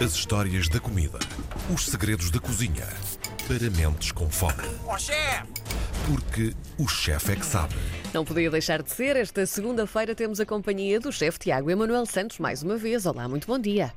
As histórias da comida. Os segredos da cozinha. Para mentes com fome. Ó chefe! Porque o chefe é que sabe. Não podia deixar de ser. Esta segunda-feira temos a companhia do chefe Tiago Emanuel Santos mais uma vez. Olá, muito bom dia.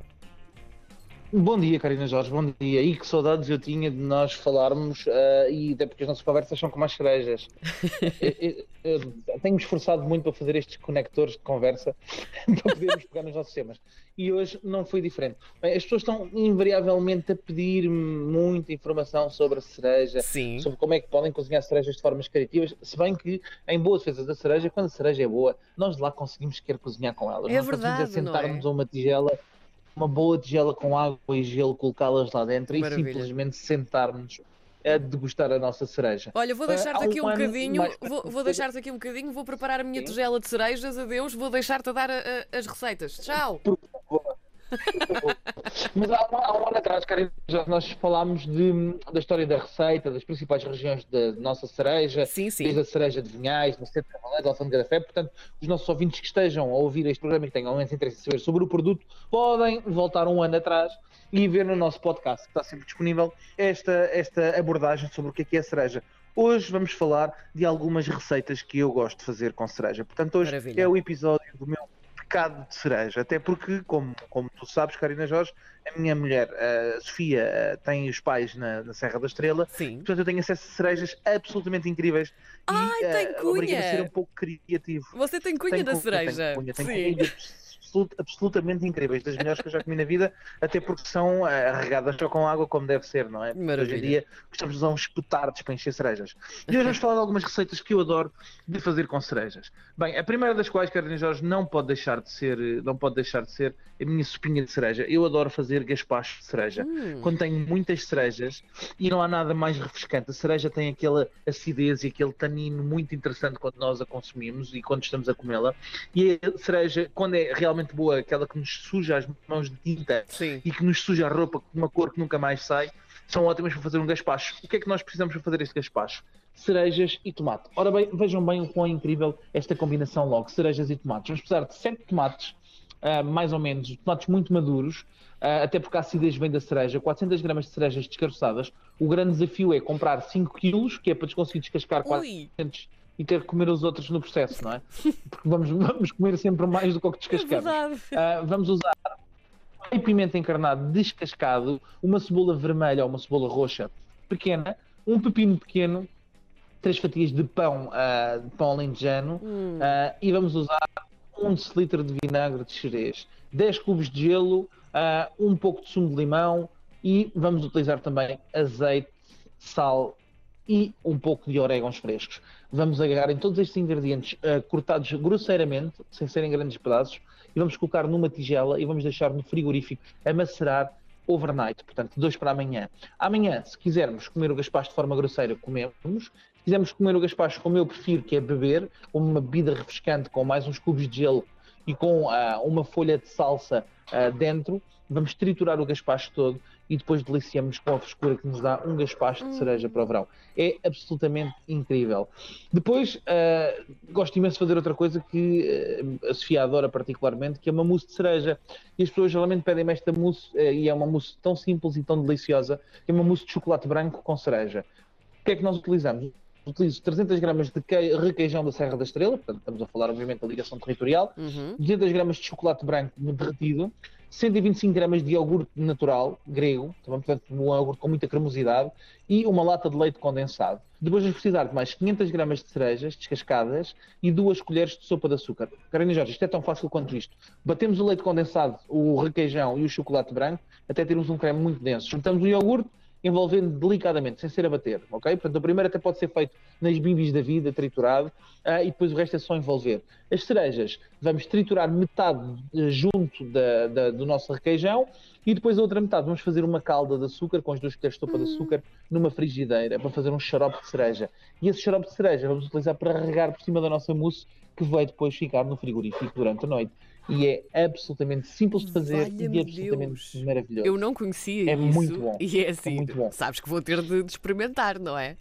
Bom dia, Karina Jorge, bom dia. E que saudades eu tinha de nós falarmos, uh, e até porque as nossas conversas são como as cerejas. eu, eu, eu tenho-me esforçado muito para fazer estes conectores de conversa para podermos pegar nos nossos temas. E hoje não foi diferente. Bem, as pessoas estão invariavelmente a pedir muita informação sobre a cereja, Sim. sobre como é que podem cozinhar cerejas de formas criativas, se bem que, em boas defesas da cereja, quando a cereja é boa, nós de lá conseguimos querer cozinhar com ela. É Nós verdade, conseguimos não é? sentarmos a uma tigela uma boa tigela com água e gelo, colocá-las lá dentro Maravilha. e simplesmente sentarmos a degustar a nossa cereja. Olha, vou Ah, deixar-te um aqui um ano bocadinho, mais- vou, vou deixar-te aqui um bocadinho, vou preparar a minha Sim. tigela de cerejas, adeus, vou deixar-te a dar a- a- as receitas. Tchau! Mas há, há um ano atrás, Karina, já nós falámos de- da história da receita, das principais regiões da nossa cereja, Sim, sim. desde a cereja de Vinhais, no centro de Cavaleiros, Alfândega da Fé. Portanto, os nossos ouvintes que estejam a ouvir este programa e que tenham menos interesse em saber sobre o produto, podem voltar um ano atrás e ver no nosso podcast, que está sempre disponível, esta, esta abordagem sobre o que é que é a cereja. Hoje vamos falar de algumas receitas que eu gosto de fazer com cereja. Portanto, hoje Maravilha. é o episódio do meu pecado de cereja. Até porque, como, como tu sabes, Karina Jorge, a minha mulher, a Sofia, tem os pais na, na Serra da Estrela. Sim. Portanto, eu tenho acesso a cerejas absolutamente incríveis. Ai, e, tem eh, obriga-me a cunha! ser um pouco criativo. Você tem cunha Tenho da cunha, cereja? Tenho cunha, tenho Sim. cunha absolut- absolutamente incríveis, das melhores que eu já comi na vida, até porque são eh, regadas só com água como deve ser, não é? Porque Hoje Maravilha. em dia gostamos de usar uns petardos para encher cerejas. E hoje vamos falar de algumas receitas que eu adoro de fazer com cerejas. Bem, a primeira das quais, Carolina Jorge, não pode deixar de ser, eh, não pode deixar de ser a minha sopinha de cereja. Eu adoro fazer gaspacho de cereja. Hum. Quando tenho muitas cerejas e não há nada mais refrescante. A cereja tem aquela acidez e aquele tanino muito interessante quando nós a consumimos e quando estamos a comê-la. E a cereja, quando é realmente boa, aquela que nos suja as mãos de tinta Sim. e que nos suja a roupa com uma cor que nunca mais sai, são ótimas para fazer um gaspacho. O que é que nós precisamos para fazer este gaspacho? Cerejas e tomate. Ora bem, vejam bem o quão incrível esta combinação logo, cerejas e tomates. Vamos precisar de 7 tomates, ah, mais ou menos, tomates muito maduros, ah, até porque a acidez vem da cereja, 400 gramas de cerejas descaroçadas. O grande desafio é comprar 5 quilos, que é para conseguir descascar Ui. 400 e ter que comer os outros no processo, não é? Porque vamos, vamos comer sempre mais do que o que descascamos. Ah, vamos usar meio pimenta encarnado descascado, uma cebola vermelha ou uma cebola roxa pequena, um pepino pequeno, três fatias de pão, ah, de pão alentejano Hum. ah, e vamos usar um decilitro de vinagre de xerez, 10 cubos de gelo, ah, um pouco de sumo de limão e vamos utilizar também azeite, sal e um pouco de orégãos frescos. Vamos agarrar em todos estes ingredientes ah, cortados grosseiramente, sem serem grandes pedaços, e vamos colocar numa tigela e vamos deixar no frigorífico a macerar overnight, portanto, dois para amanhã. Amanhã, se quisermos comer o gaspacho de forma grosseira, comemos. Se quisermos comer o gaspacho como eu prefiro, que é beber, uma bebida refrescante com mais uns cubos de gelo e com ah, uma folha de salsa ah, dentro, vamos triturar o gaspacho todo e depois deliciamos com a frescura que nos dá um gaspacho de cereja para o verão. É absolutamente incrível. Depois, ah, gosto imenso de fazer outra coisa que ah, a Sofia adora particularmente, que é uma mousse de cereja. E as pessoas geralmente pedem-me esta mousse, ah, e é uma mousse tão simples e tão deliciosa, que é uma mousse de chocolate branco com cereja. O que é que nós utilizamos? Utilizo 300 gramas de que- requeijão da Serra da Estrela, portanto estamos a falar obviamente da ligação territorial, Uhum. 200 gramas de chocolate branco derretido, 125 gramas de iogurte natural, grego, também, portanto um iogurte com muita cremosidade, e uma lata de leite condensado. Depois vamos precisar de mais 500 gramas de cerejas descascadas e duas colheres de sopa de açúcar. Carolina Jorge, isto é tão fácil quanto isto. Batemos o leite condensado, o requeijão e o chocolate branco até termos um creme muito denso. Juntamos o iogurte, envolvendo delicadamente, sem ser a bater, ok? Portanto, o primeiro até pode ser feito nas bibis da vida, triturado, ah, e depois o resto é só envolver. As cerejas, vamos triturar metade eh, junto da- da- do nosso requeijão e depois a outra metade vamos fazer uma calda de açúcar com as duas colheres de sopa de açúcar numa frigideira para fazer um xarope de cereja. E esse xarope de cereja vamos utilizar para regar por cima da nossa mousse que vai depois ficar no frigorífico durante a noite. E é absolutamente simples de fazer e absolutamente Deus. maravilhoso. Eu não conhecia É isso. muito bom. E é assim, muito bom. sabes que vou ter de, de experimentar, não é?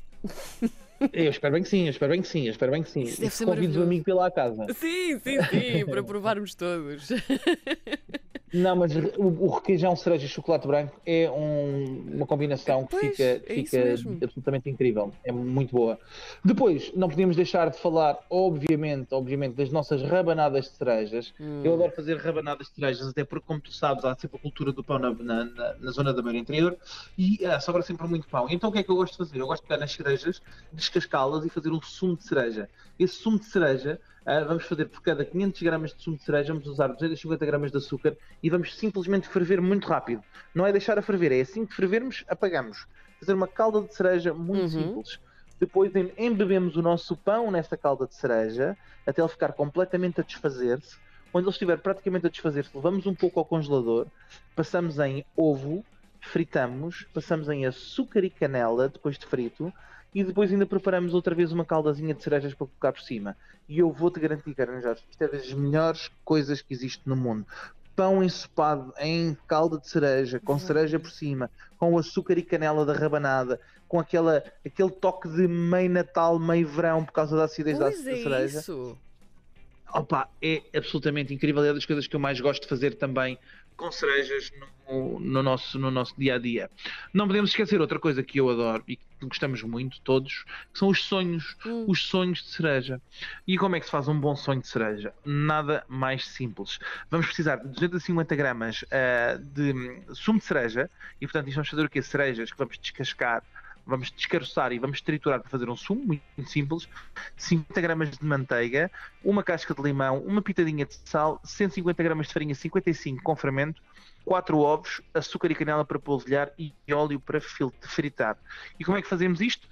Eu espero bem que sim, eu espero bem que sim, eu espero bem que sim. Isso deve ser Convido o amigo à casa. Sim, sim, sim, para provarmos todos. Não, mas o, o requeijão, cereja e chocolate branco é um- uma combinação que Pois, fica, é fica absolutamente incrível. É muito boa. Depois, não podíamos deixar de falar, obviamente, obviamente, das nossas rabanadas de cerejas. Hum. Eu adoro fazer rabanadas de cerejas, até porque, como tu sabes, há sempre a cultura do pão na, na- na- na zona da beira interior e ah, sobra sempre muito pão. Então, o que é que eu gosto de fazer? Eu gosto de pegar nas cerejas, descascá-las e fazer um sumo de cereja. Esse sumo de cereja, ah, vamos fazer por cada 500 gramas de sumo de cereja, vamos usar 250 gramas de açúcar e vamos simplesmente ferver muito rápido. Não é deixar a ferver, é assim que fervermos, apagamos. Fazer uma calda de cereja muito Uhum. simples. Depois em- embebemos o nosso pão nessa calda de cereja até ele ficar completamente a desfazer-se. Quando ele estiver praticamente a desfazer-se, levamos um pouco ao congelador, passamos em ovo, fritamos, passamos em açúcar e canela depois de frito e depois ainda preparamos outra vez uma caldazinha de cerejas para colocar por cima. E eu vou-te garantir, Karen Jorge, isto é das melhores coisas que existe no mundo. Pão ensopado em calda de cereja, com cereja por cima, com açúcar e canela da rabanada, com aquela, aquele toque de meio Natal, meio verão por causa da acidez da, Pois da é cereja. isso. Opa, é absolutamente incrível. É das coisas que eu mais gosto de fazer também com cerejas no, no nosso, no nosso dia a dia. Não podemos esquecer outra coisa que eu adoro e que gostamos muito todos, que são os sonhos. Hum. Os sonhos de cereja. E como é que se faz um bom sonho de cereja? Nada mais simples. Vamos precisar de 250 gramas ah, de sumo de cereja e, portanto, isto vamos fazer o quê? Cerejas que vamos descascar, vamos descaroçar e vamos triturar para fazer um sumo muito, simples. 50 gramas de manteiga, uma casca de limão, uma pitadinha de sal, 150 gramas de farinha 55 com fermento, 4 ovos, açúcar e canela para polvilhar e óleo para fritar. E como é que fazemos isto?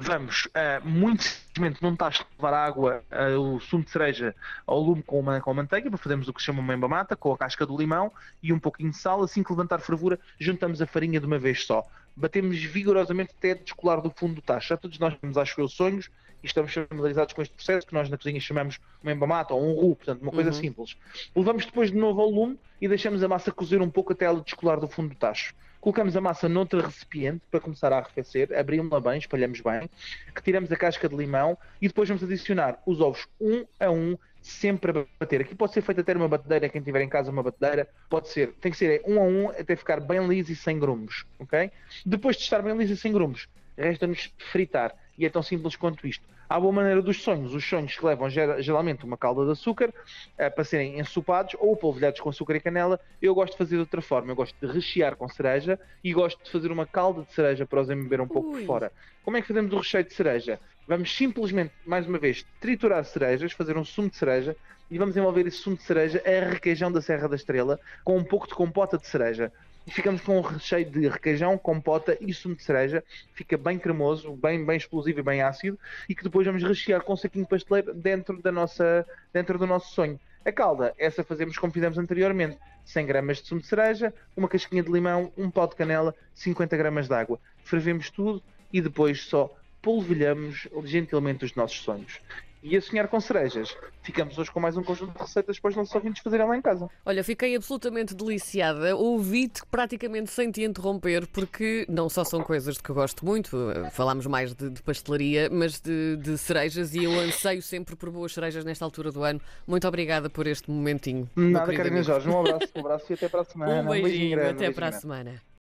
Vamos ah, muito simplesmente num tacho levar água, ah, o sumo de cereja ao lume com, uma, com a manteiga para fazermos o que se chama uma embamata, com a casca do limão e um pouquinho de sal. Assim que levantar fervura, juntamos a farinha de uma vez só. Batemos vigorosamente até descolar do fundo do tacho. Já todos nós temos, acho eu, sonhos e estamos familiarizados com este processo que nós na cozinha chamamos uma embamata ou um roux, portanto, uma coisa Uhum. simples. Levamos depois de novo ao lume e deixamos a massa cozer um pouco até ela descolar do fundo do tacho. Colocamos a massa noutra recipiente para começar a arrefecer, abrimos-la bem, espalhamos bem, retiramos a casca de limão e depois vamos adicionar os ovos um a um, sempre a bater. Aqui pode ser feito até numa batedeira, quem tiver em casa uma batedeira, pode ser, tem que ser um a um até ficar bem liso e sem grumos, ok? Depois de estar bem liso e sem grumos, resta-nos fritar e é tão simples quanto isto. À boa maneira dos sonhos, os sonhos que levam gera- geralmente uma calda de açúcar eh, para serem ensopados ou polvilhados com açúcar e canela, eu gosto de fazer de outra forma. Eu gosto de rechear com cereja e gosto de fazer uma calda de cereja para os embeber um pouco Ui. por fora. Como é que fazemos o recheio de cereja? Vamos simplesmente, mais uma vez, triturar cerejas, fazer um sumo de cereja e vamos envolver esse sumo de cereja a requeijão da Serra da Estrela com um pouco de compota de cereja. E ficamos com um recheio de requeijão, compota e sumo de cereja. Fica bem cremoso, bem, bem explosivo e bem ácido. E que depois vamos rechear com um saquinho pasteleiro dentro, da nossa, dentro do nosso sonho. A calda, essa fazemos como fizemos anteriormente. 100 gramas de sumo de cereja, uma casquinha de limão, um pau de canela, 50 gramas de água. Fervemos tudo e depois só polvilhamos gentilmente os nossos sonhos. E a sonhar com cerejas, ficamos hoje com mais um conjunto de receitas para os nossos ouvintes fazerem lá em casa. Olha, fiquei absolutamente deliciada. Ouvi-te praticamente sem te interromper, porque não só são coisas de que eu gosto muito, falámos mais de, de pastelaria, mas de, de cerejas e eu anseio sempre por boas cerejas nesta altura do ano. Muito obrigada por este momentinho. Nada, amigo. Jorge, um abraço, um abraço e até para a semana. Um beijinho, grande, até beijinho para a semana.